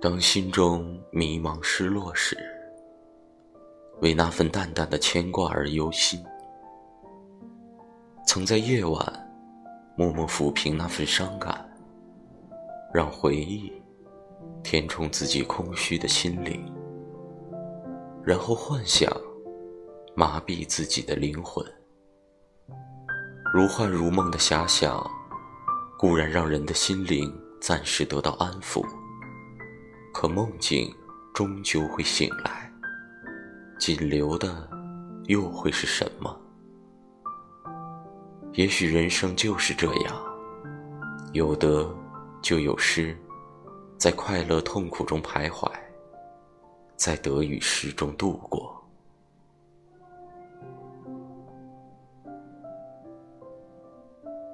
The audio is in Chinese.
当心中迷茫失落时，为那份淡淡的牵挂而忧心。曾在夜晚默默抚平那份伤感，让回忆填充自己空虚的心灵，然后幻想麻痹自己的灵魂。如幻如梦的遐想，固然让人的心灵暂时得到安抚。可梦境终究会醒来，仅留的又会是什么？也许人生就是这样，有得就有失，在快乐痛苦中徘徊，在得与失中度过。